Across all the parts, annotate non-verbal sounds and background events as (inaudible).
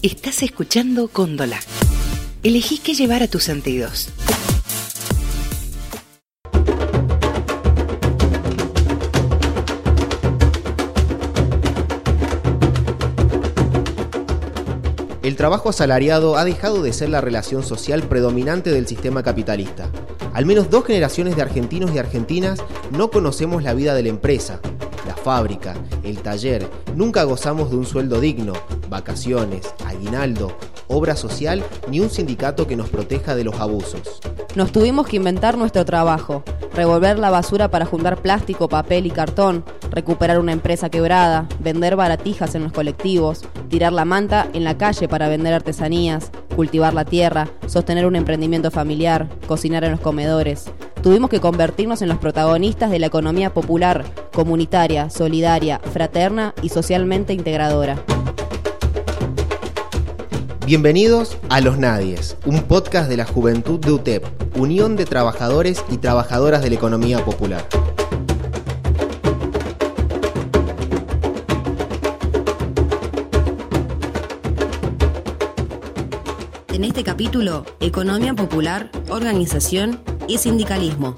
Estás escuchando Cóndola. Elegí qué llevar a tus sentidos. El trabajo asalariado ha dejado de ser la relación social predominante del sistema capitalista. Al menos dos generaciones de argentinos y argentinas no conocemos la vida de la empresa, la fábrica, el taller, nunca gozamos de un sueldo digno, vacaciones, aguinaldo, obra social ni un sindicato que nos proteja de los abusos. Nos tuvimos que inventar nuestro trabajo, revolver la basura para juntar plástico, papel y cartón, recuperar una empresa quebrada, vender baratijas en los colectivos, tirar la manta en la calle para vender artesanías, cultivar la tierra, sostener un emprendimiento familiar, cocinar en los comedores. Tuvimos que convertirnos en los protagonistas de la economía popular, comunitaria, solidaria, fraterna y socialmente integradora. Bienvenidos a Los Nadies, un podcast de la Juventud de UTEP, Unión de Trabajadores y Trabajadoras de la Economía Popular. En este capítulo, Economía Popular, Organización y Sindicalismo.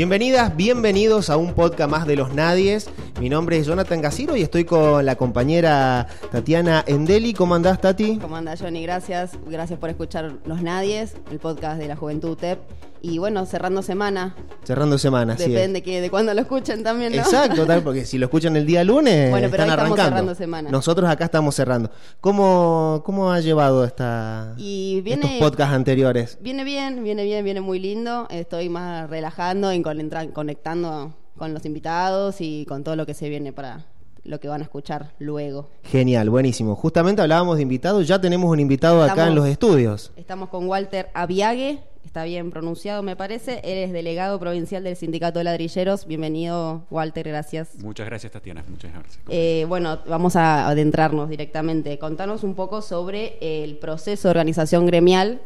Bienvenidas, bienvenidos a un podcast más de Los Nadies. Mi nombre es Jonathan Gaciro y estoy con la compañera Tatiana Endeli. ¿Cómo andás, Tati? ¿Cómo andás, Johnny? Gracias. Gracias por escuchar Los Nadies, el podcast de la Juventud UTEP. Y bueno, cerrando semana. Cerrando semana, sí. Depende que, de cuándo lo escuchen también, ¿no? Exacto, tal, (laughs) porque si lo escuchan el día lunes, Bueno, pero están ahí estamos arrancando. cerrando semana. Nosotros acá estamos cerrando. ¿Cómo, cómo ha llevado esta, Y viene- estos podcasts anteriores? Viene bien, viene bien, viene muy lindo. Estoy más relajando y conectra- conectando con los invitados y con todo lo que se viene para lo que van a escuchar luego. Genial, buenísimo. Justamente hablábamos de invitados, ya tenemos un invitado acá en los estudios. Estamos con Walter Aviague, está bien pronunciado me parece. Él es delegado provincial del Sindicato de Ladrilleros. Bienvenido, Walter, gracias. Muchas gracias, Tatiana. Muchas gracias. Eh, bueno, vamos a adentrarnos directamente. Contanos un poco sobre el proceso de organización gremial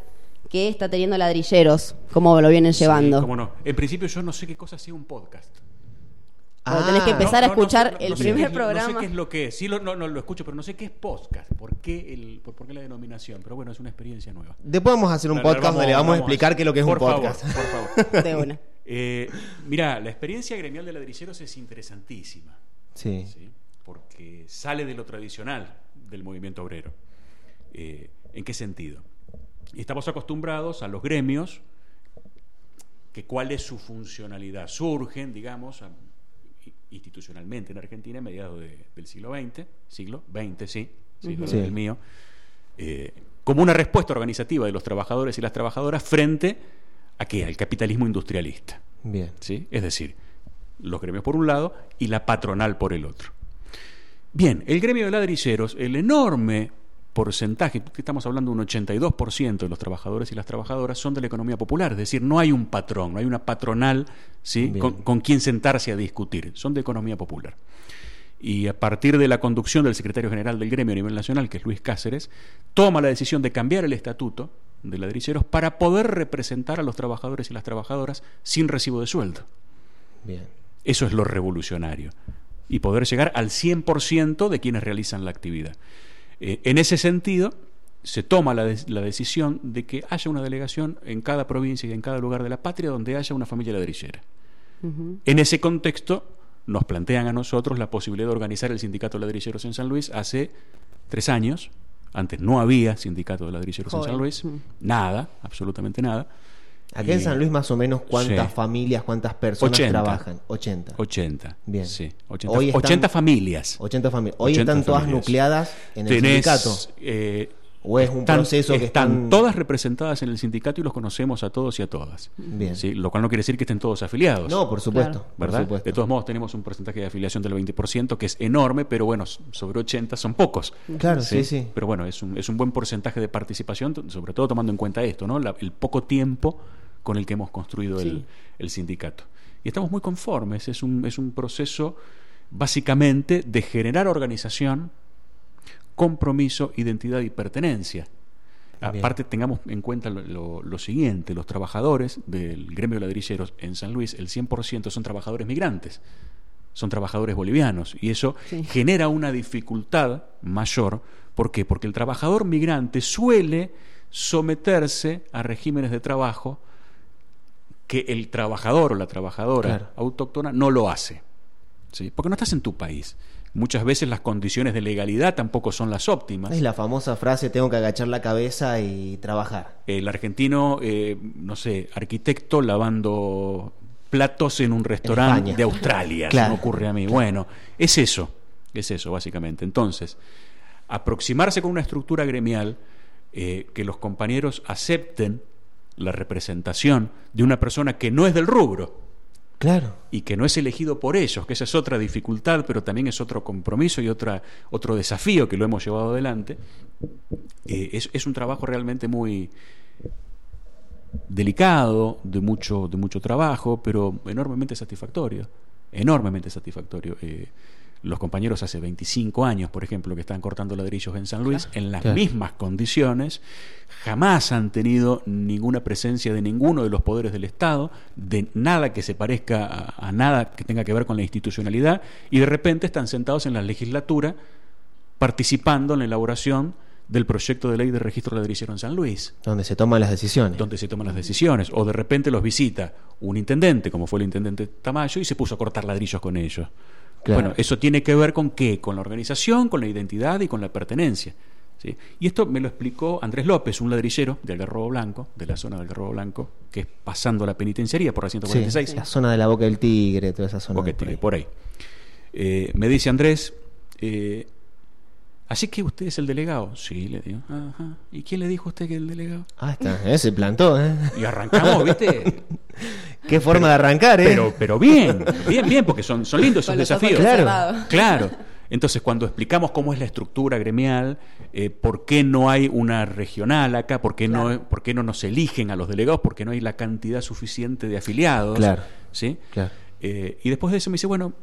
que está teniendo Ladrilleros, cómo lo vienen llevando. Sí, cómo no. En principio yo no sé qué cosa sea un podcast. Bueno, tenés que Ah, empezar a No, no, no escuchar no el primer programa. No sé qué es lo que es. Sí, lo, no, no, lo escucho, pero no sé qué es podcast. ¿Por qué, el, por, por qué la denominación? Pero bueno, es una experiencia nueva. Después vamos a hacer un La- la podcast donde le vamos a explicar qué es lo que es Por un favor, podcast. por favor. (laughs) De una. Eh, mira, la experiencia gremial de ladrilleros es interesantísima. Sí. ¿sí? porque sale de lo tradicional del movimiento obrero. Eh, ¿En qué sentido? Estamos acostumbrados a los gremios, que cuál es su funcionalidad. Surgen, digamos, a- institucionalmente en Argentina a mediados de- del siglo XX, siglo XX, sí, siglo Sí. del mío, eh, como una respuesta organizativa de los trabajadores y las trabajadoras frente a qué? Al capitalismo industrialista. Bien. ¿sí? Es decir, los gremios por un lado y la patronal por el otro. Bien, el gremio de ladrilleros, el enorme porcentaje, estamos hablando de un 82% de los trabajadores y las trabajadoras son de la economía popular, es decir, no hay un patrón, no hay una patronal ¿sí? Con, con quien sentarse a discutir, son de economía popular. Y a partir de la conducción del secretario general del gremio a nivel nacional, que es Luis Cáceres, toma la decisión de cambiar el estatuto de ladrilleros para poder representar a los trabajadores y las trabajadoras sin recibo de sueldo. Bien. Eso es lo revolucionario. Y poder llegar al 100% de quienes realizan la actividad. Eh, en ese sentido, se toma la, de- la decisión de que haya una delegación en cada provincia y en cada lugar de la patria donde haya una familia ladrillera. En ese contexto, nos plantean a nosotros la posibilidad de organizar el sindicato de ladrilleros en San Luis hace tres años. Antes no había sindicato de ladrilleros en. San Luis. Nada, absolutamente nada. Acá en Y- San Luis más o menos cuántas Sí. familias, cuántas personas 80. trabajan. 80. 80. Bien. Sí, 80, Hoy están- 80 familias. 80 familias. Hoy 80 están todas familias. nucleadas en el Tenés, sindicato. eh, ¿O es un están- proceso que están están... todas representadas en el sindicato y los conocemos a todos y a todas. Bien. ¿sí? Lo cual no quiere decir que estén todos afiliados. No, por supuesto. Claro. por ¿verdad? supuesto. De todos modos, tenemos un porcentaje de afiliación del 20%, que es enorme, pero bueno, sobre 80 son pocos. Claro, sí, sí. Pero bueno, es un, es un buen porcentaje de participación, sobre todo tomando en cuenta esto, ¿no? La- el poco tiempo con el que hemos construido el, el sindicato. Y estamos muy conformes, es un, es un proceso básicamente de generar organización, compromiso, identidad y pertenencia. Bien. Aparte, tengamos en cuenta lo, lo- lo siguiente, los trabajadores del gremio de ladrilleros en San Luis, el 100% son trabajadores migrantes, son trabajadores bolivianos, y eso Sí. genera una dificultad mayor. ¿Por qué? Porque el trabajador migrante suele someterse a regímenes de trabajo que el trabajador o la trabajadora Claro. autóctona no lo hace. ¿sí? Porque no estás en tu país. Muchas veces las condiciones de legalidad tampoco son las óptimas. Es la famosa frase, tengo que agachar la cabeza y trabajar. El argentino, eh, no sé, arquitecto lavando platos en un restaurante de Australia, se Claro. me ocurre a mí. Bueno, es eso, es eso básicamente. Entonces, aproximarse con una estructura gremial eh, que los compañeros acepten la representación de una persona que no es del rubro Claro. y que no es elegido por ellos, que esa es otra dificultad, pero también es otro compromiso y otra, otro desafío que lo hemos llevado adelante, eh, es, un trabajo realmente muy delicado, de mucho, de mucho trabajo, pero enormemente satisfactorio, enormemente satisfactorio. Eh, los compañeros hace 25 años, por ejemplo, que están cortando ladrillos en San Luis, en las Claro. mismas condiciones, jamás han tenido ninguna presencia de ninguno de los poderes del Estado, de nada que se parezca a, a nada que tenga que ver con la institucionalidad, y de repente están sentados en la legislatura participando en la elaboración del proyecto de ley de registro ladrillero en San Luis Donde se toman las decisiones. donde se toman las decisiones, o de repente los visita un intendente, como fue el intendente Tamayo, y se puso a cortar ladrillos con ellos. Claro. Bueno, eso tiene que ver con qué? Con la organización, con la identidad y con la pertenencia. ¿sí? Y esto me lo explicó Andrés López, un ladrillero de Algarrobo Blanco, de la zona del Algarrobo Blanco, que es pasando la penitenciaría por la Sí, 146. la zona de la boca del tigre, toda esa zona. Boca de por Tigre, ahí. por ahí. Eh, me dice Andrés, eh, ¿así que usted es el delegado? Sí, le digo. Ajá. ¿Y quién le dijo a usted que es el delegado? Ah, está. Eh, se plantó, ¿eh? Y arrancamos, ¿viste? (laughs) Qué forma de arrancar, ¿eh? Pero, pero bien, bien, bien, porque son, son lindos esos desafíos. Claro. Claro. (laughs) Entonces, cuando explicamos cómo es la estructura gremial, eh, por qué no hay una regional acá, por qué, Claro. no, por qué no nos eligen a los delegados, por qué no hay la cantidad suficiente de afiliados. Claro. ¿sí? Claro. Eh, y después de eso me dice, bueno,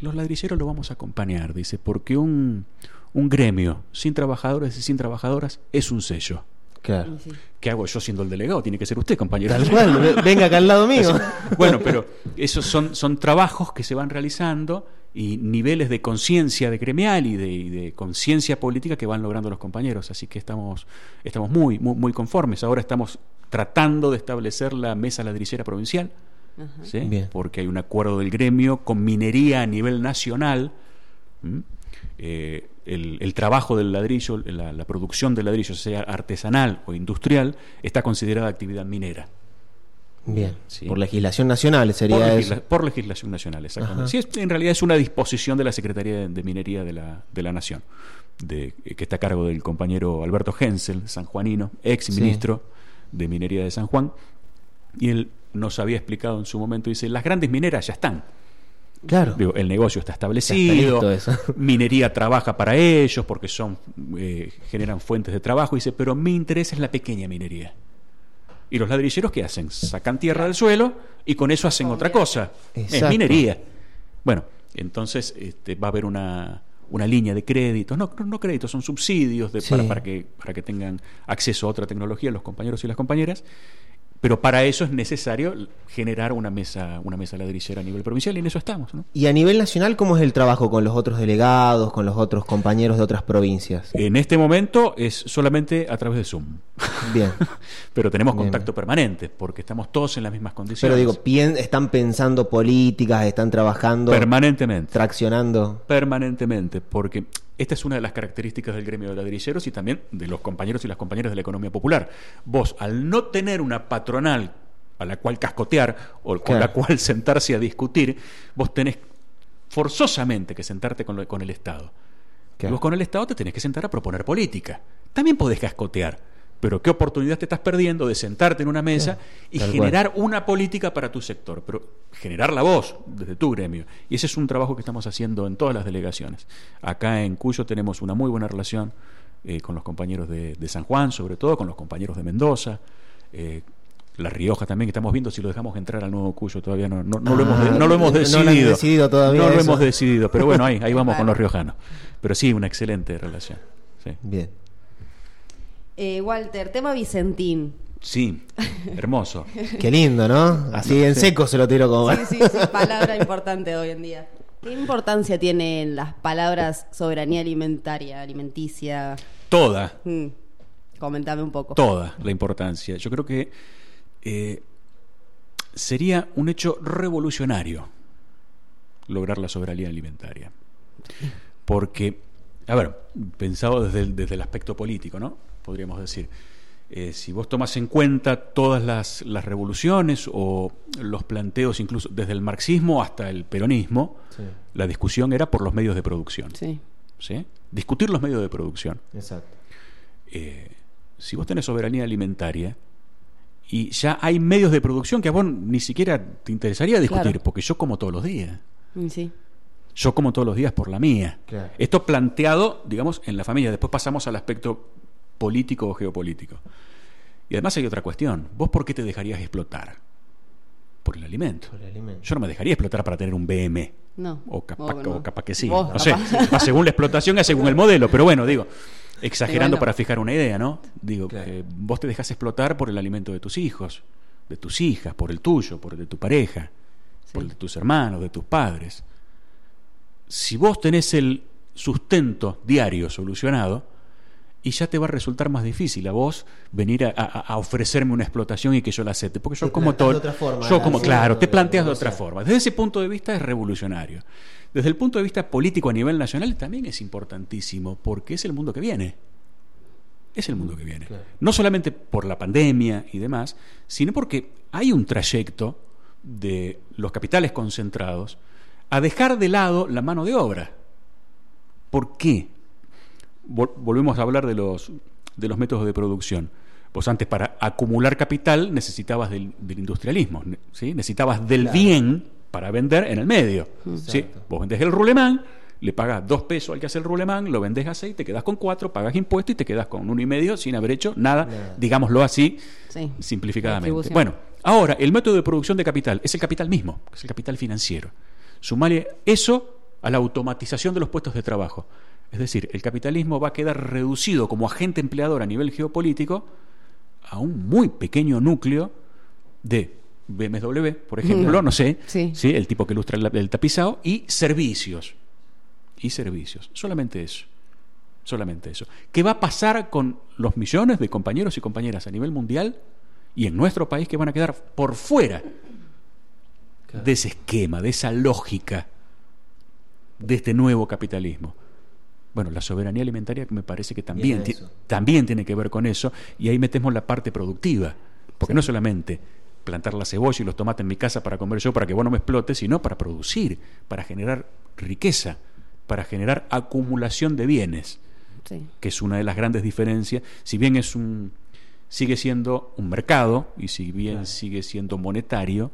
los ladrilleros lo vamos a acompañar, dice, porque un, un gremio sin trabajadores y sin trabajadoras es un sello. Claro. Sí. ¿Qué hago yo siendo el delegado? Tiene que ser usted, compañero. Tal cual, ve- venga acá al lado mío. Bueno, pero esos son, son trabajos que se van realizando y niveles de conciencia de gremial y de, y de conciencia política que van logrando los compañeros. Así que estamos, estamos muy, muy, muy conformes. Ahora estamos tratando de establecer la mesa ladrillera provincial, Ajá. ¿sí? Bien. porque hay un acuerdo del gremio con minería a nivel nacional. Eh, el, el trabajo del ladrillo, la, la producción del ladrillo, sea artesanal o industrial, está considerada actividad minera. Bien. Sí. Por legislación nacional sería por, eso. por legislación nacional, exactamente. Sí, es- en realidad es una disposición de la Secretaría de, de Minería de la, de la Nación, de, que está a cargo del compañero Alberto Hensel, sanjuanino, ex Sí. ministro de Minería de San Juan, y él nos había explicado en su momento, dice, las grandes mineras ya están. Claro. Digo, el negocio está establecido, (laughs) minería trabaja para ellos porque son eh, generan fuentes de trabajo, dice, pero mi interés es la pequeña minería. ¿Y los ladrilleros qué hacen? Sacan tierra del suelo y con eso hacen otra cosa. Es minería. Bueno, entonces este, va a haber una, una línea de créditos, no, no, no créditos, son subsidios de- Sí. para, para que, para que tengan acceso a otra tecnología los compañeros y las compañeras. Pero para eso es necesario generar una mesa, una mesa ladrillera a nivel provincial y en eso estamos. ¿no? Y a nivel nacional, ¿cómo es el trabajo con los otros delegados, con los otros compañeros de otras provincias? En este momento es solamente a través de Zoom. Bien. (laughs) Pero tenemos Bien. contacto permanente porque estamos todos en las mismas Pero condiciones. digo, pien- están pensando políticas, están trabajando, permanentemente. traccionando. permanentemente, porque esta es una de las características del gremio de ladrilleros y también de los compañeros y las compañeras de la economía popular. Vos, al no tener una patronal a la cual cascotear o con Claro. la cual (laughs) sentarse a discutir, vos tenés forzosamente que sentarte con, lo- con el Estado. Y Claro. vos con el Estado te tenés que sentar a proponer política. También podés cascotear, pero ¿qué oportunidad te estás perdiendo de sentarte en una mesa y generar una política para tu sector? Pero generar la voz desde tu gremio. Y ese es un trabajo que estamos haciendo en todas las delegaciones. Acá en Cuyo tenemos una muy buena relación eh, con los compañeros de, de San Juan, sobre todo con los compañeros de Mendoza. eh, La Rioja también, que estamos viendo si lo dejamos entrar al nuevo Cuyo, todavía no, no, no lo, Ah, hemos, lo hemos no lo han decidido. decidido todavía No lo hemos decidido, pero bueno, ahí, ahí (laughs) vamos con los riojanos. Pero sí, una excelente relación. Sí, Bien. Eh, Walter, tema Vicentín. Sí, hermoso. (laughs) Qué lindo, ¿no? Así en seco se lo tiro como... Sí, sí, sí, palabra importante hoy en día. ¿Qué importancia tienen las palabras soberanía alimentaria, alimenticia? Toda, Mm, Comentame un poco. toda la importancia. Yo creo que eh, sería un hecho revolucionario lograr la soberanía alimentaria. Porque, a ver, pensado desde el, desde el aspecto político, ¿no? Podríamos decir, eh, si vos tomas en cuenta todas las, las revoluciones o los planteos, incluso desde el marxismo hasta el peronismo, Sí, la discusión era por los medios de producción. Sí. ¿sí? Discutir los medios de producción. exacto. Eh, si vos tenés soberanía alimentaria y ya hay medios de producción que a vos ni siquiera te interesaría discutir, Claro. porque yo como todos los días. Mm, Sí. Yo como todos los días por la mía. Claro. Esto planteado, digamos, en la familia. Después pasamos al aspecto político o geopolítico. Y además hay otra cuestión. ¿Vos por qué te dejarías explotar? Por el alimento. Por el alimento. Yo no me dejaría explotar para tener un BM. No. O capaz, Vos no. o capaz que sí. Vos no sé. capaz. (laughs) Va según la explotación, es según el modelo. Pero bueno, digo, exagerando bueno. para fijar una idea, ¿no? Digo, Claro. que vos te dejas explotar por el alimento de tus hijos, de tus hijas, por el tuyo, por el de tu pareja, por el de tus hermanos, de tus padres. Si vos tenés el sustento diario solucionado, y ya te va a resultar más difícil a vos venir a, a- a ofrecerme una explotación y que yo la acepte. Porque yo Te como todo. yo como, claro, de- te planteas de otra forma. Desde ese punto de vista es revolucionario. Desde el punto de vista político a nivel nacional también es importantísimo, porque es el mundo que viene. Es el mundo que viene. Claro. No solamente por la pandemia y demás, sino porque hay un trayecto de los capitales concentrados a dejar de lado la mano de obra. ¿Por qué? Vol- volvemos a hablar de los, de los métodos de producción. Vos antes para acumular capital necesitabas del, del industrialismo, ¿sí? necesitabas del Claro. bien para vender en el medio. ¿sí? Vos vendés el rulemán, le pagas dos pesos al que hace el rulemán, lo vendés a seis, te quedas con cuatro, pagas impuestos y te quedas con uno y medio sin haber hecho nada, Nada. digámoslo así, Sí. simplificadamente. Bueno, ahora el método de producción de capital es el capital mismo, es el capital financiero. Sumale eso a la automatización de los puestos de trabajo. Es decir, el capitalismo va a quedar reducido como agente empleador a nivel geopolítico a un muy pequeño núcleo de BMW, por ejemplo, no sé, Sí. el tipo que ilustra el, el tapizado, y servicios. Y servicios. Solamente eso. Solamente eso. ¿Qué va a pasar con los millones de compañeros y compañeras a nivel mundial y en nuestro país que van a quedar por fuera de ese esquema, de esa lógica, de este nuevo capitalismo? Bueno, la soberanía alimentaria me parece que también, también tiene que ver con eso y ahí metemos la parte productiva, porque no solamente plantar la cebolla y los tomates en mi casa para comer yo para que vos no me explotes, sino para producir, para generar riqueza, para generar acumulación de bienes Sí. que es una de las grandes diferencias, si bien es un sigue siendo un mercado y si bien Claro. sigue siendo monetario,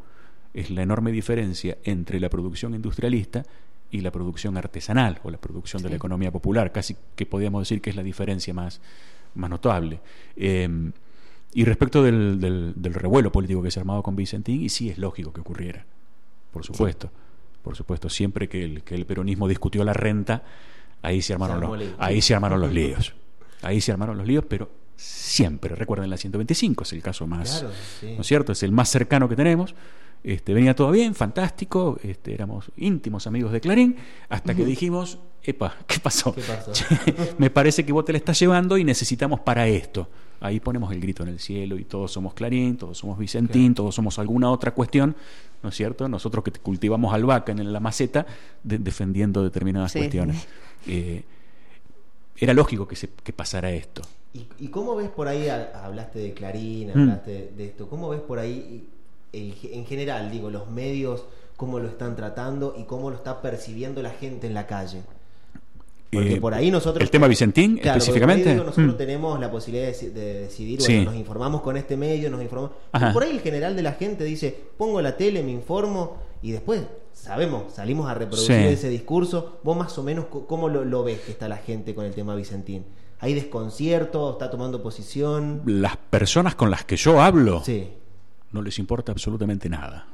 es la enorme diferencia entre la producción industrialista y la producción artesanal o la producción de la economía popular, casi que podríamos decir que es la diferencia más, más notable. Eh, y respecto del, del- del revuelo político que se ha armado con Vicentín, y sí es lógico que ocurriera, por supuesto. Por supuesto, siempre que el, que el peronismo discutió la renta, ahí se armaron, los, ahí se armaron los líos. Ahí se armaron los líos, pero siempre, recuerden la 125, es el caso más, Claro, sí. ¿no es cierto? Es el más cercano que tenemos. Este, venía todo bien, fantástico, este, éramos íntimos amigos de Clarín, hasta que dijimos, epa, (laughs) ¿qué pasó? ¿Qué pasó? Che, (laughs) me parece que vos te la estás llevando y necesitamos para esto. Ahí ponemos el grito en el cielo y todos somos Clarín, todos somos Vicentín, todos somos alguna otra cuestión, ¿no es cierto? Nosotros que cultivamos albahaca en la maceta de- defendiendo determinadas Sí. cuestiones. (laughs) Eh, era lógico que, se, que pasara esto. ¿Y, y cómo ves por ahí, hablaste de Clarín, Mm. hablaste de, de esto, cómo ves por ahí el- en general, digo, los medios, cómo lo están tratando y cómo lo está percibiendo la gente en la calle? Porque Eh, por ahí nosotros... ¿El tema Vicentín Claro, específicamente? digo, nosotros Mm. tenemos la posibilidad de, deci- de decidir, Sí. bueno, nos informamos con este medio, nos informamos... Por ahí el general de la gente dice, pongo la tele, me informo y después... Sabemos, salimos a reproducir Sí. ese discurso. ¿Vos más o menos cómo lo, lo ves que está la gente con el tema Vicentín? ¿Hay desconcierto? ¿Está tomando posición? Las personas con las que yo hablo, Sí. No les importa absolutamente nada.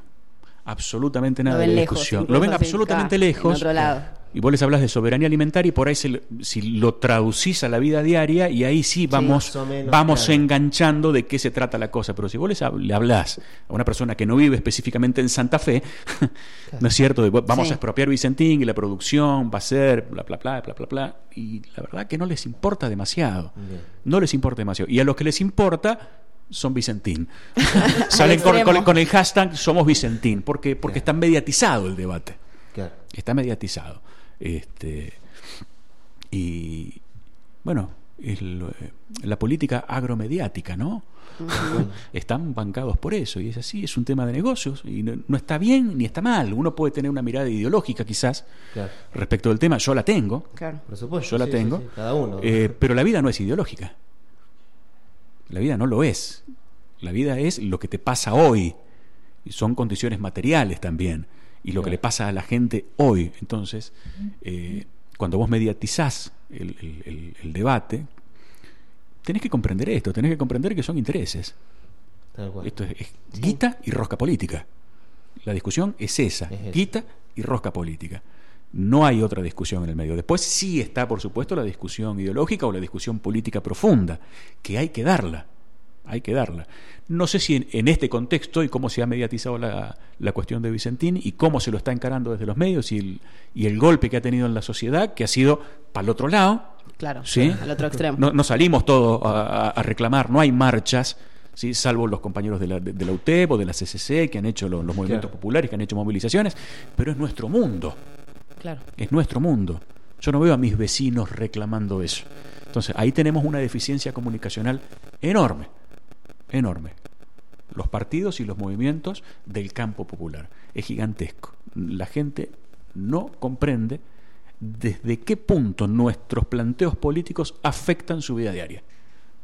Absolutamente nada Lo ven de lejos, discusión. Lo ven absolutamente acá, en lejos. otro lado. Y vos les hablas de soberanía alimentaria y por ahí se si lo traducís a la vida diaria y ahí sí vamos, menos, vamos claro. enganchando de qué se trata la cosa. Pero si vos les le hablás a una persona que no vive específicamente en Santa Fe, (laughs) ¿no es cierto? De, vamos Sí. a expropiar Vicentín y la producción va a ser bla, bla, bla, bla, bla, bla. Y la verdad que no les importa demasiado. Bien. No les importa demasiado. Y a los que les importa son Vicentín. (laughs) Salen con, con- con el hashtag Somos Vicentín, porque, porque está mediatizado el debate. Claro. Está mediatizado. Este, y bueno, el, eh, la política agromediática, ¿no? Están bancados por eso, y es así, es un tema de negocios, y no, no está bien ni está mal. Uno puede tener una mirada ideológica quizás Claro. respecto del tema, yo la tengo, Claro. Por supuesto. yo la sí, sí, tengo, sí, Cada uno. eh, pero la vida no es ideológica. La vida no lo es. La vida es lo que te pasa hoy. Y son condiciones materiales también. Y lo que le pasa a la gente hoy. Entonces, eh, cuando vos mediatizás el, el- el- el debate, tenés que comprender esto, tenés que comprender que son intereses. Tal cual. Esto es, es guita y rosca política. La discusión es esa, Es guita y rosca política. No hay otra discusión en el medio. Después sí está, por supuesto, la discusión ideológica o la discusión política profunda, que hay que darla. Hay que darla. No sé si en, en este contexto y cómo se ha mediatizado la, la cuestión de Vicentín y cómo se lo está encarando desde los medios y el, y el golpe que ha tenido en la sociedad, que ha sido para el otro lado, Claro. ¿Sí? Al otro extremo. no, no salimos todos a, a- reclamar, no hay marchas, ¿sí? salvo los compañeros de la, de, de la UTEP o de la CCC que han hecho lo- los, movimientos Claro. populares, que han hecho movilizaciones, pero es nuestro mundo, Claro. es nuestro mundo. Yo no veo a mis vecinos reclamando eso. Entonces, ahí tenemos una deficiencia comunicacional enorme, enorme. Los partidos y los movimientos del campo popular. Es gigantesco. La gente no comprende desde qué punto nuestros planteos políticos afectan su vida diaria.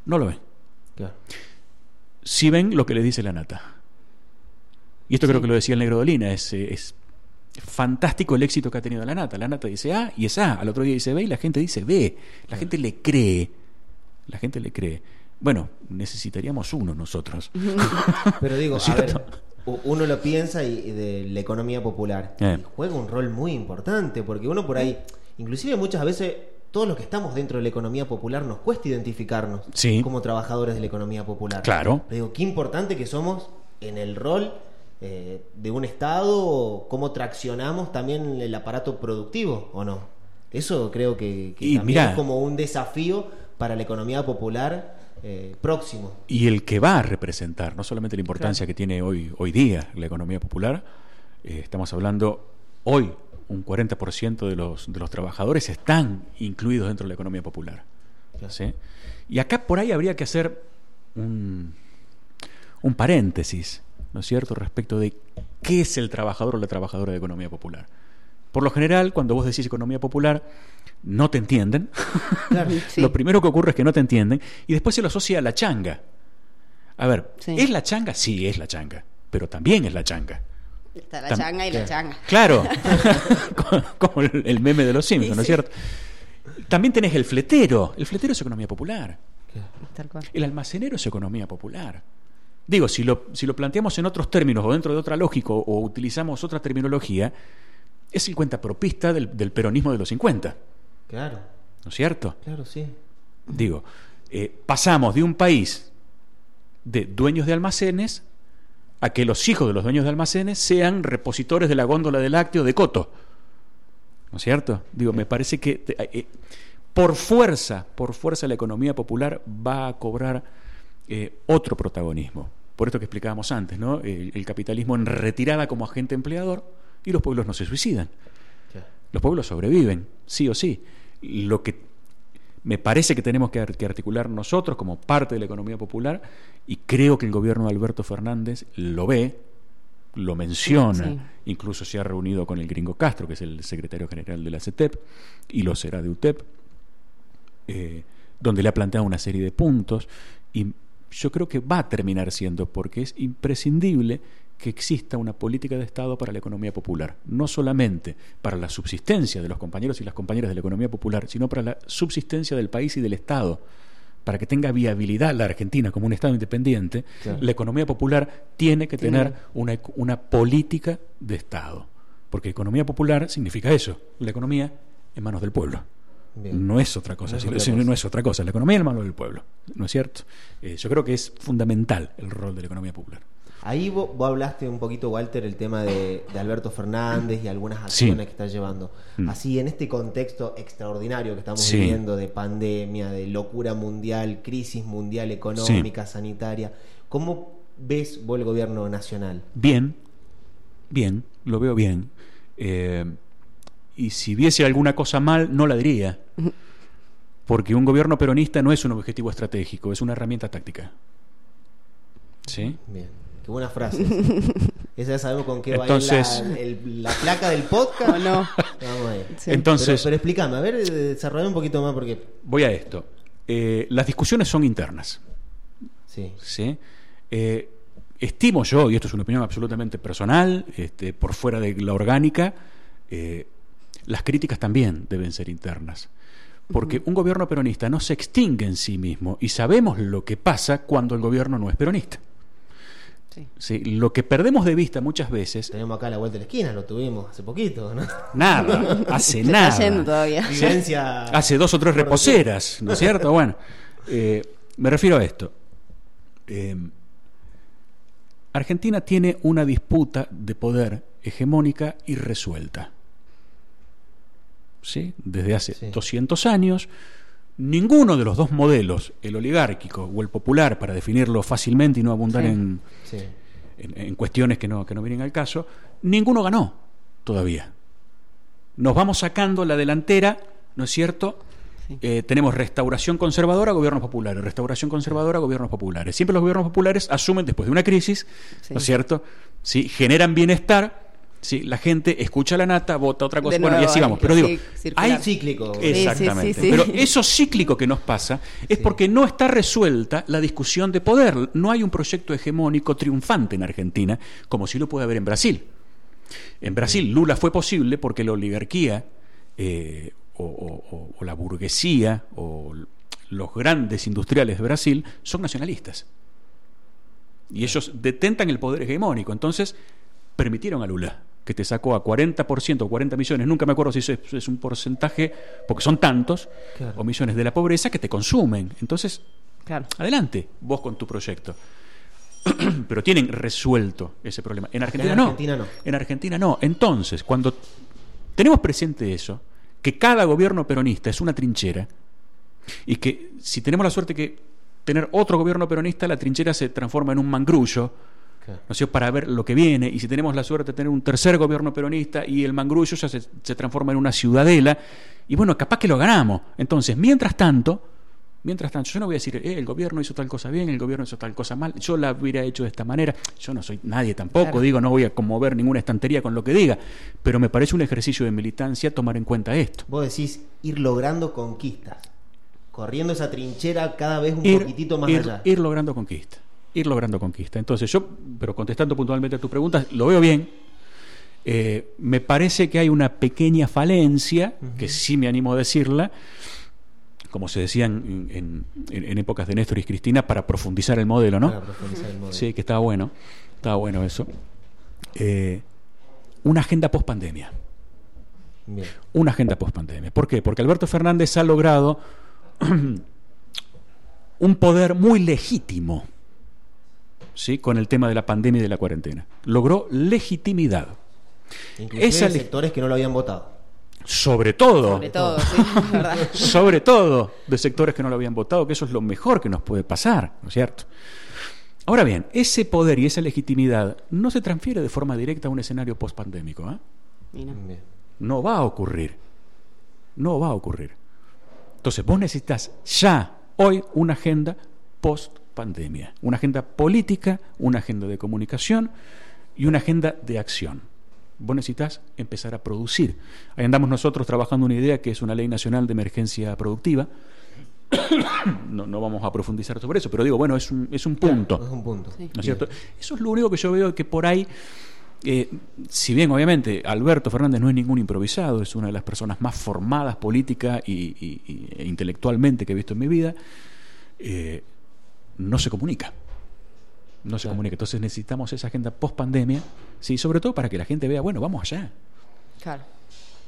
No lo ven. Claro. Si ven lo que les dice la nata. Y esto creo que lo decía el negro Dolina, es, eh, es fantástico el éxito que ha tenido la nata. La nata dice A y es A, al otro día dice B y la gente dice B. La gente le cree. La gente le cree. Bueno, necesitaríamos uno nosotros. (laughs) Pero digo, uno lo piensa y, y de la economía popular Eh. y juega un rol muy importante porque uno por ahí, inclusive muchas veces todos los que estamos dentro de la economía popular nos cuesta identificarnos Sí. como trabajadores de la economía popular. Claro. Pero digo, qué importante que somos en el rol eh, de un Estado, cómo traccionamos también el aparato productivo, ¿o no? Eso creo que, que Y también mirá. es como un desafío para la economía popular eh, próximo. Y el que va a representar, no solamente la importancia que tiene hoy, hoy día la economía popular, eh, estamos hablando hoy, un 40% de los, de los trabajadores están incluidos dentro de la economía popular. Claro. ¿sí? Y acá por ahí habría que hacer un, un paréntesis, ¿no es cierto?, respecto de qué es el trabajador o la trabajadora de economía popular. Por lo general, cuando vos decís economía popular, no te entienden. (laughs) Claro. (laughs) Sí. Lo primero que ocurre es que no te entienden y después se lo asocia a la changa. A ver, Sí. ¿es la changa? Sí, es la changa, pero también es la changa. Está la Tam- changa y la changa. Claro, (laughs) como el, meme de los Simpsons, ¿no es cierto? También tenés el fletero. El fletero es economía popular. Tal cual. El almacenero es economía popular. Digo, si lo, si lo planteamos en otros términos o dentro de otra lógica o utilizamos otra terminología, es el cuentapropista del, del peronismo de los 50, Claro, ¿no es cierto? claro, sí. Digo, eh, pasamos de un país de dueños de almacenes a que los hijos de los dueños de almacenes sean repositores de la góndola de lácteo de Coto. ¿No es cierto? Digo, me parece que eh, eh, por fuerza, por fuerza la economía popular va a cobrar eh, otro protagonismo. Por esto que explicábamos antes, ¿no? El, el capitalismo en retirada como agente empleador y los pueblos no se suicidan. Los pueblos sobreviven, sí o sí. Lo que me parece que tenemos que, ar- que articular nosotros como parte de la economía popular, y creo que el gobierno de Alberto Fernández lo ve, lo menciona, Sí. incluso se ha reunido con el gringo Castro, que es el secretario general de la CETEP, y lo será de UTEP, eh, donde le ha planteado una serie de puntos, y yo creo que va a terminar siendo, porque es imprescindible que exista una política de Estado para la economía popular, no solamente para la subsistencia de los compañeros y las compañeras de la economía popular, sino para la subsistencia del país y del Estado, para que tenga viabilidad la Argentina como un Estado independiente, Claro. la economía popular tiene que Tiene- tener una, una política de Estado. Porque economía popular significa eso, la economía en manos del pueblo. Bien. No es otra cosa, No es otra cosa. no es otra cosa, la economía en manos del pueblo, ¿no es cierto? Eh, yo creo que es fundamental el rol de la economía popular. Ahí vos, vos hablaste un poquito, Walter, el tema de, de Alberto Fernández y algunas Sí. acciones que está llevando. Mm. Así, en este contexto extraordinario que estamos Sí. viviendo de pandemia, de locura mundial, crisis mundial económica, sanitaria, ¿cómo ves vos el gobierno nacional? Bien, bien, lo veo bien. Eh, y si viese alguna cosa mal, no la diría. Porque un gobierno peronista no es un objetivo estratégico, es una herramienta táctica. ¿Sí? Bien, qué buena frase. (laughs) Esa ya sabemos con qué Entonces- va a ir la, el- la placa del podcast. ¿O no? Vamos a. Sí. Entonces, Pero, pero explícame, a ver, eh, desarrolla un poquito más porque... voy a esto. Eh, las discusiones son internas. Sí, ¿sí? Eh, estimo yo, y esto es una opinión absolutamente personal, este, por fuera de la orgánica, eh, las críticas también deben ser internas. Porque un gobierno peronista no se extingue en sí mismo y sabemos lo que pasa cuando el gobierno no es peronista. Sí. ¿sí? Lo que perdemos de vista muchas veces, tenemos acá la vuelta de la esquina, lo tuvimos hace poquito, ¿no? nada, (laughs) hace nada. está yendo todavía. Vivencia... Hace dos o tres reposeras, ¿no es cierto? Bueno, eh, me refiero a esto. Eh, Argentina tiene una disputa de poder hegemónica y resuelta. ¿Sí? Desde hace Sí. 200 años, ninguno de los dos modelos, el oligárquico o el popular, para definirlo fácilmente y no abundar Sí. en, en, en cuestiones que no, que no vienen al caso, ninguno ganó todavía. Nos vamos sacando la delantera, ¿no es cierto? Eh, tenemos restauración conservadora, gobiernos populares, restauración conservadora, gobiernos populares. Siempre los gobiernos populares asumen después de una crisis, Sí. ¿no es cierto? ¿Sí? Generan bienestar, ¿sí? la gente escucha la nata, vota otra cosa, bueno, y así vamos. hay Pero digo, circular. hay cíclico. sí, Exactamente. sí, sí. Pero eso cíclico que nos pasa es Sí. porque no está resuelta la discusión de poder. No hay un proyecto hegemónico triunfante en Argentina, como sí lo puede haber en Brasil. En Brasil, Lula fue posible porque la oligarquía eh, o, o- o- o la burguesía o los grandes industriales de Brasil son nacionalistas. Y ellos detentan el poder hegemónico. Entonces, permitieron a Lula, que te sacó a 40% o 40 millones, nunca me acuerdo si eso es, un porcentaje, porque son tantos, Claro. o millones de la pobreza que te consumen. Entonces, Claro. adelante, vos con tu proyecto. (clears throat) Pero tienen resuelto ese problema. En Argentina, en no. No. En Argentina no. Entonces, cuando tenemos presente eso, que cada gobierno peronista es una trinchera, y que si tenemos la suerte que tener otro gobierno peronista, la trinchera se transforma en un mangrullo, Claro. ¿no es cierto? para ver lo que viene, y si tenemos la suerte de tener un tercer gobierno peronista y el mangrullo ya se, se transforma en una ciudadela, y bueno, capaz que lo ganamos. Entonces, mientras tanto, mientras tanto, yo no voy a decir, eh, el gobierno hizo tal cosa bien, el gobierno hizo tal cosa mal, yo la hubiera hecho de esta manera, yo no soy nadie tampoco, Claro. digo, no voy a conmover ninguna estantería con lo que diga, pero me parece un ejercicio de militancia tomar en cuenta esto. Vos decís ir logrando conquistas, corriendo esa trinchera cada vez un ir, poquitito más ir- allá. ir logrando conquista. Ir logrando conquista. Entonces, yo, pero contestando puntualmente a tu pregunta, lo veo bien. Eh, me parece que hay una pequeña falencia, que sí me animo a decirla, como se decía en, en- en- en épocas de Néstor y Cristina, para profundizar el modelo, ¿no? Para profundizar el modelo. Sí, que estaba bueno. Estaba bueno eso. Eh, una agenda post pandemia Bien. una agenda post pandemia. ¿Por qué? Porque Alberto Fernández ha logrado (clears throat) un poder muy legítimo ¿sí? con el tema de la pandemia y de la cuarentena. Logró legitimidad. Inclusive Esa le- sectores que no lo habían votado. Sobre todo, Sobre todo, sí, es verdad. (laughs) sobre todo de sectores que no lo habían votado, que eso es lo mejor que nos puede pasar, ¿no es cierto? Ahora bien, ese poder y esa legitimidad no se transfiere de forma directa a un escenario post-pandémico. ¿eh? Mira. Bien. No va a ocurrir. No va a ocurrir. Entonces, vos necesitas ya, hoy, una agenda post pandemia. Una agenda política, una agenda de comunicación y una agenda de acción. Vos necesitas empezar a producir. Ahí andamos nosotros trabajando una idea que es una ley nacional de emergencia productiva. (coughs) No, no vamos a profundizar sobre eso, pero digo, bueno, es un, es un punto. Es un punto. Sí. ¿no es cierto? Eso es lo único que yo veo que por ahí, eh, si bien obviamente Alberto Fernández no es ningún improvisado, es una de las personas más formadas política y, y- y- e intelectualmente que he visto en mi vida, eh, no se comunica. No se Claro. comunica. Entonces necesitamos esa agenda post pandemia, ¿sí? sobre todo para que la gente vea, bueno, vamos allá. Claro.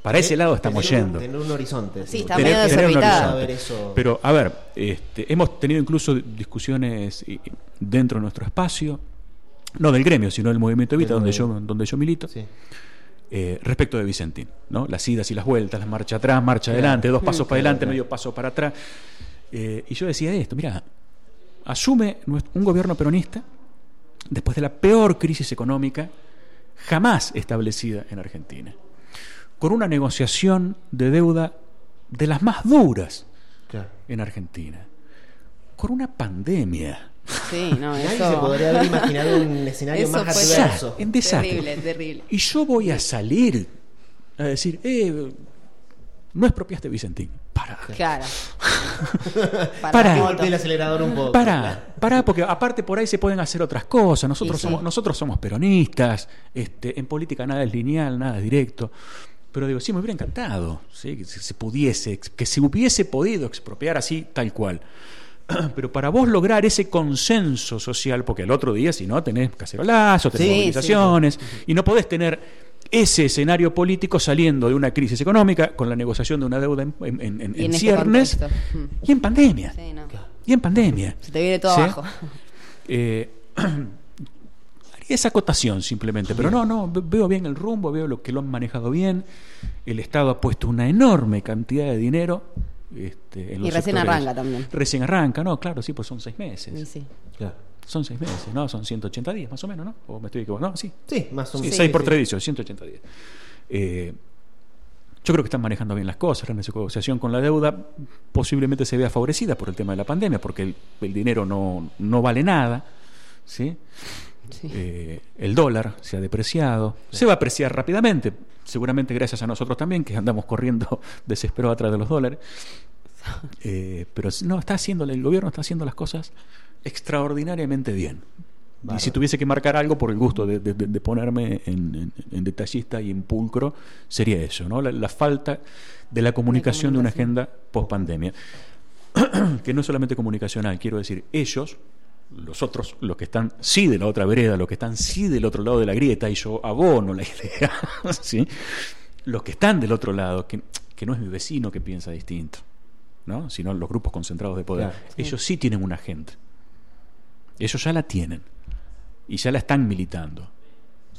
Para ese lado estamos Tener un- yendo. Tener un horizonte. Sí, sí. está Tener- medio tener un horizonte. Eso. Pero, a ver, este, hemos tenido incluso discusiones dentro de nuestro espacio, no del gremio, sino del movimiento Evita, donde yo, donde yo milito, Sí. eh, respecto de Vicentín, ¿no? Las idas y las vueltas, la marcha atrás, marcha Claro. adelante, dos pasos (laughs) para adelante, claro. medio paso para atrás. Eh, y yo decía esto, mira, asume nuestro- un gobierno peronista después de la peor crisis económica jamás establecida en Argentina, con una negociación de deuda de las más duras Claro. en Argentina, con una pandemia. Sí, (laughs) no, Nadie eso. se podría haber imaginado un (laughs) escenario Eso más adverso. en desastre. Terrible, terrible. Y yo voy a salir a decir, eh, no expropiaste Vicentín. Para. Claro. (laughs) Para. Golpee el acelerador un poco. Para, para, porque aparte por ahí se pueden hacer otras cosas. Nosotros, sí. somos, nosotros somos peronistas, este, en política nada es lineal, nada es directo. Pero digo, sí, me hubiera encantado ¿sí? que se se pudiese, que se hubiese podido expropiar así, tal cual. (clears throat) Pero para vos lograr ese consenso social, porque el otro día, si no, tenés cacerolazo, tenés Sí, movilizaciones, y no podés tener ese escenario político saliendo de una crisis económica con la negociación de una deuda en, en- Y en este ciernes y en pandemia. Sí, no. Y en pandemia. Se te viene todo ¿Sí? abajo. (laughs) Eh, (clears throat) haría esa acotación simplemente, pero no, no, ve- veo bien el rumbo, veo lo que lo han manejado bien. El Estado ha puesto una enorme cantidad de dinero. este, en Y los recién sectores- arranca también. Recién arranca, no, claro, sí, pues son seis meses. Sí, sí. Claro. Son seis meses, ¿no? Son 180 días más o menos, ¿no? ¿O me estoy equivocando? No, sí. Sí, más o Sí, menos. 6 por Sí, 3 18, 180 días. Eh, yo creo que están manejando bien las cosas. La negociación con la deuda posiblemente se vea favorecida por el tema de la pandemia, porque el, el dinero no, no vale nada. ¿sí? Sí. Eh, el dólar se ha depreciado. Se va a apreciar rápidamente, seguramente gracias a nosotros también, que andamos corriendo (laughs) desesperados atrás de los dólares. (laughs) Eh, pero no, está haciendo, el gobierno está haciendo las cosas extraordinariamente bien. Y si tuviese que marcar algo por el gusto de, de- de- de ponerme en, en- en detallista y en pulcro, sería eso, ¿no? La, la falta de la comunicación de, una agenda post pandemia. (clears throat) que no es solamente comunicacional, quiero decir, ellos, los otros, los que están sí de la otra vereda, los que están sí del otro lado de la grieta, y yo abono la (laughs) idea, ¿sí? los que están del otro lado, que, que no es mi vecino que piensa distinto, ¿no? sino los grupos concentrados de poder, Claro. ellos sí tienen una agenda. Ellos ya la tienen y ya la están militando.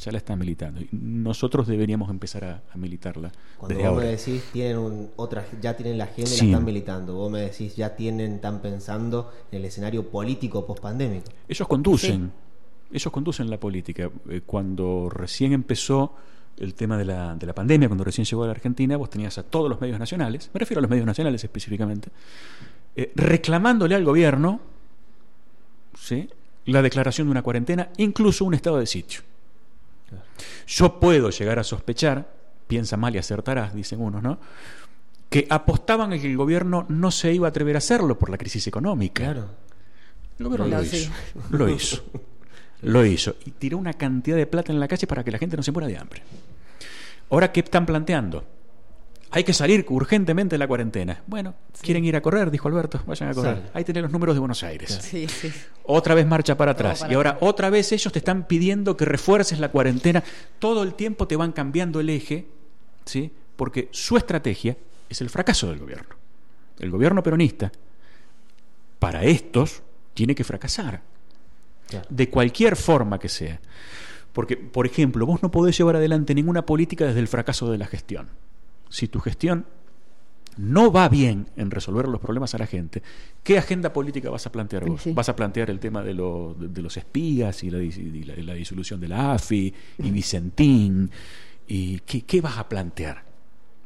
Ya la están militando. Y nosotros deberíamos empezar a, a militarla Cuando desde vos ahora. me decís, tienen un, otra, ya tienen la agenda y Sí. la están militando. Vos me decís, ya tienen, están pensando en el escenario político post-pandémico. Ellos conducen, ellos conducen la política. Eh, Cuando recién empezó el tema de la, de la pandemia, cuando recién llegó a la Argentina, vos tenías a todos los medios nacionales, me refiero a los medios nacionales específicamente, eh, reclamándole al gobierno ¿sí? la declaración de una cuarentena, incluso un estado de sitio. Yo puedo llegar a sospechar, piensa mal y acertarás, dicen unos, ¿no? Que apostaban a que el gobierno no se iba a atrever a hacerlo por la crisis económica. Claro. El gobierno No, lo sí. hizo. Lo hizo. Lo hizo. Y tiró una cantidad de plata en la calle para que la gente no se muera de hambre. Ahora, ¿qué están planteando? Hay que salir urgentemente de la cuarentena. Bueno, ¿quieren ir a correr? Dijo Alberto. Vayan a correr. Ahí tenés los números de Buenos Aires. Sí, sí. Otra vez marcha para atrás. para y ahora otra vez ellos te están pidiendo que refuerces la cuarentena. Todo el tiempo te van cambiando el eje, ¿sí? Porque su estrategia es el fracaso del gobierno. El gobierno peronista, para estos, tiene que fracasar. Claro. De cualquier forma que sea. Porque, por ejemplo, vos no podés llevar adelante ninguna política desde el fracaso de la gestión. Si tu gestión no va bien en resolver los problemas a la gente, ¿qué agenda política vas a plantear vos? Sí. ¿Vas a plantear el tema de, lo- de- de los espías y la, dis- y la- y la disolución de la AFI y Vicentín? ¿Y qué, qué vas a plantear?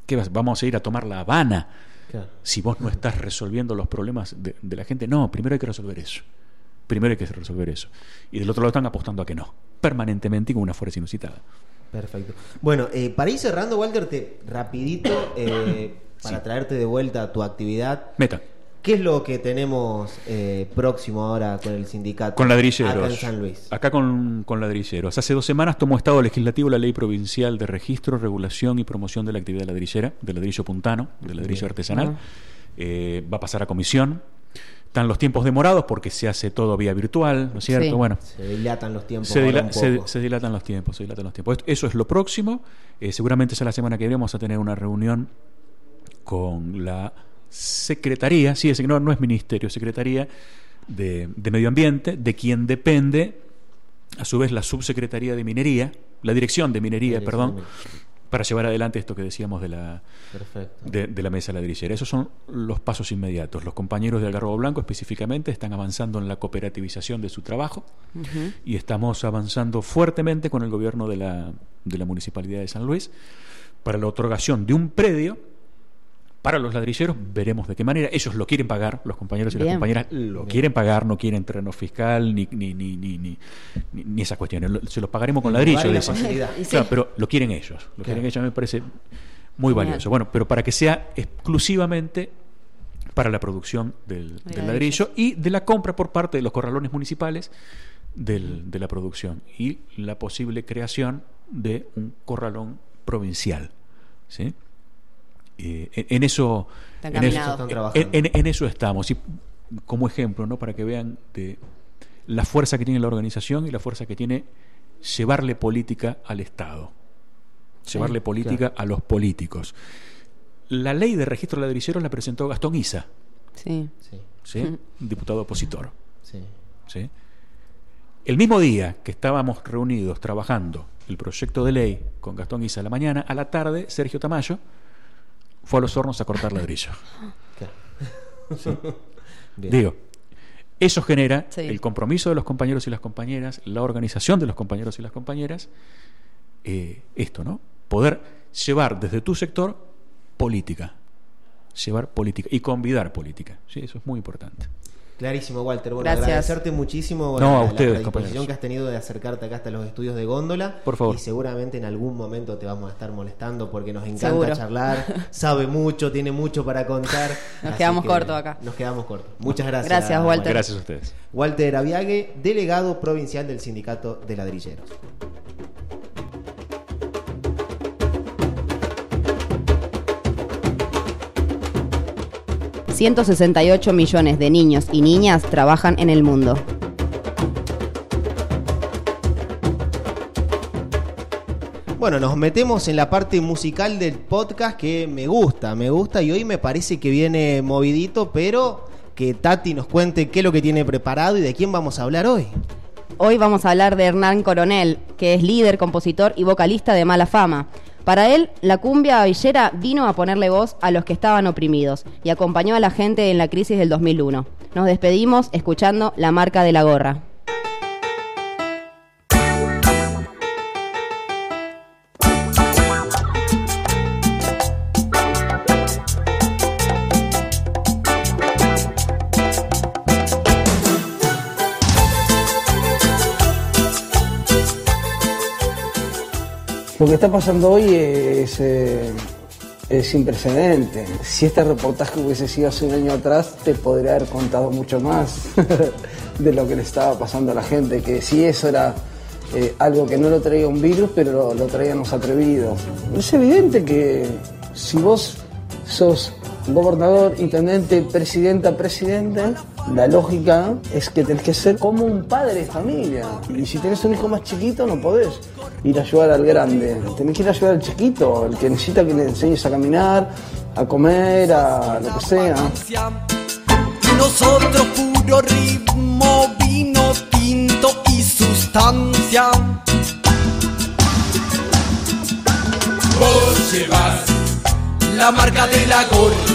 ¿Qué vas- ¿Vamos a ir a tomar La Habana Claro. si vos no estás resolviendo los problemas de, de la gente? No, primero hay que resolver eso. Primero hay que resolver eso. Y del otro lado están apostando a que no, permanentemente y con una fuerza inusitada. Perfecto. Bueno, eh, para ir cerrando, Walter, te, rapidito, eh, (coughs) para Sí. traerte de vuelta a tu actividad, Meta. ¿qué es lo que tenemos eh, próximo ahora con el sindicato? Con ladrilleros. Acá en San Luis. Acá con, con ladrilleros. Hace dos semanas tomó Estado Legislativo la Ley Provincial de Registro, Regulación y Promoción de la Actividad ladrillera, del ladrillo puntano, del ladrillo Bien. artesanal. Eh, va a pasar a comisión. Están los tiempos demorados porque se hace todo vía virtual, ¿no es cierto? Sí. Bueno, Se dilatan los tiempos. se, ahora dila- un se- poco. se dilatan los tiempos, se dilatan los tiempos. Eso es lo próximo. Eh, seguramente ya la semana que viene vamos a tener una reunión con la Secretaría, sí, es, no, no es Ministerio, Secretaría de, de Medio Ambiente, de quien depende, a su vez, la Subsecretaría de Minería, la Dirección de Minería, Dirección perdón, de para llevar adelante esto que decíamos de la, de la mesa ladrillera. Esos son los pasos inmediatos. Los compañeros de Algarrobo Blanco específicamente están avanzando en la cooperativización de su trabajo y estamos avanzando fuertemente con el gobierno de la, de la Municipalidad de San Luis para la otorgación de un predio para los ladrilleros. Veremos de qué manera. Ellos lo quieren pagar, los compañeros y las compañeras lo quieren pagar, no quieren terreno fiscal ni, ni, ni, ni, ni, ni- esas cuestiones. Lo- Se los pagaremos con ladrillo. Y sí. Claro, pero lo quieren ellos. Lo Claro. quieren ellos, me parece muy valioso. Bueno, pero para que sea exclusivamente para la producción del, ladrillo y de la compra por parte de los corralones municipales del- de la producción y la posible creación de un corralón provincial. ¿sí? Eh, en, en eso, en eso, encaminado. Están trabajando. en- en- en eso estamos. Y como ejemplo, ¿no? para que vean de la fuerza que tiene la organización y la fuerza que tiene llevarle política al Estado, llevarle política a los políticos. La ley de registro de ladrilleros la presentó Gastón Isa, Sí. Sí, ¿sí? un (laughs) diputado opositor. sí. ¿sí? El mismo día que estábamos reunidos trabajando el proyecto de ley con Gastón Isa a la mañana, a la tarde, Sergio Tamayo fue a los hornos a cortar ladrillo. (laughs) Digo, eso genera Sí. el compromiso de los compañeros y las compañeras, la organización de los compañeros y las compañeras, eh, esto, ¿no? Poder llevar desde tu sector política, llevar política y convidar política. Sí, eso es muy importante. Clarísimo, Walter. Bueno, Gracias. agradecerte muchísimo No, a la, la ustedes, predisposición compañeros. que has tenido de acercarte acá hasta los estudios de Góndola. Por favor. Y seguramente en algún momento te vamos a estar molestando porque nos encanta Seguro. charlar. Sabe mucho, tiene mucho para contar. (laughs) Nos Así quedamos que cortos acá. Nos quedamos cortos. Muchas gracias. Gracias, Walter. Gracias a ustedes. Walter Aviague, delegado provincial del Sindicato de Ladrilleros. 168 millones de niños y niñas trabajan en el mundo. Bueno, nos metemos en la parte musical del podcast que me gusta, me gusta y hoy me parece que viene movidito, pero que Tati nos cuente qué es lo que tiene preparado y de quién vamos a hablar hoy. Hoy vamos a hablar de Hernán Coronel, que es líder, compositor y vocalista de Mala Fama. Para él, la cumbia villera vino a ponerle voz a los que estaban oprimidos y acompañó a la gente en la crisis del 2001. Nos despedimos escuchando La marca de la gorra. Lo que está pasando hoy es, eh, es sin precedente. Si este reportaje hubiese sido hace un año atrás, te podría haber contado mucho más (laughs) de lo que le estaba pasando a la gente, que si eso era eh, algo que no lo traía un virus, pero lo, lo traían atrevidos. Es evidente que si vos sos gobernador, intendente, presidenta, presidente, la lógica es que tenés que ser como un padre de familia. Y si tenés un hijo más chiquito, no podés ir a ayudar al grande. Tenés que ir a ayudar al chiquito, el que necesita que le enseñes a caminar, a comer, a lo que sea. Nosotros puro ritmo, vino tinto y sustancia. Vos llevas la marca de la gorra.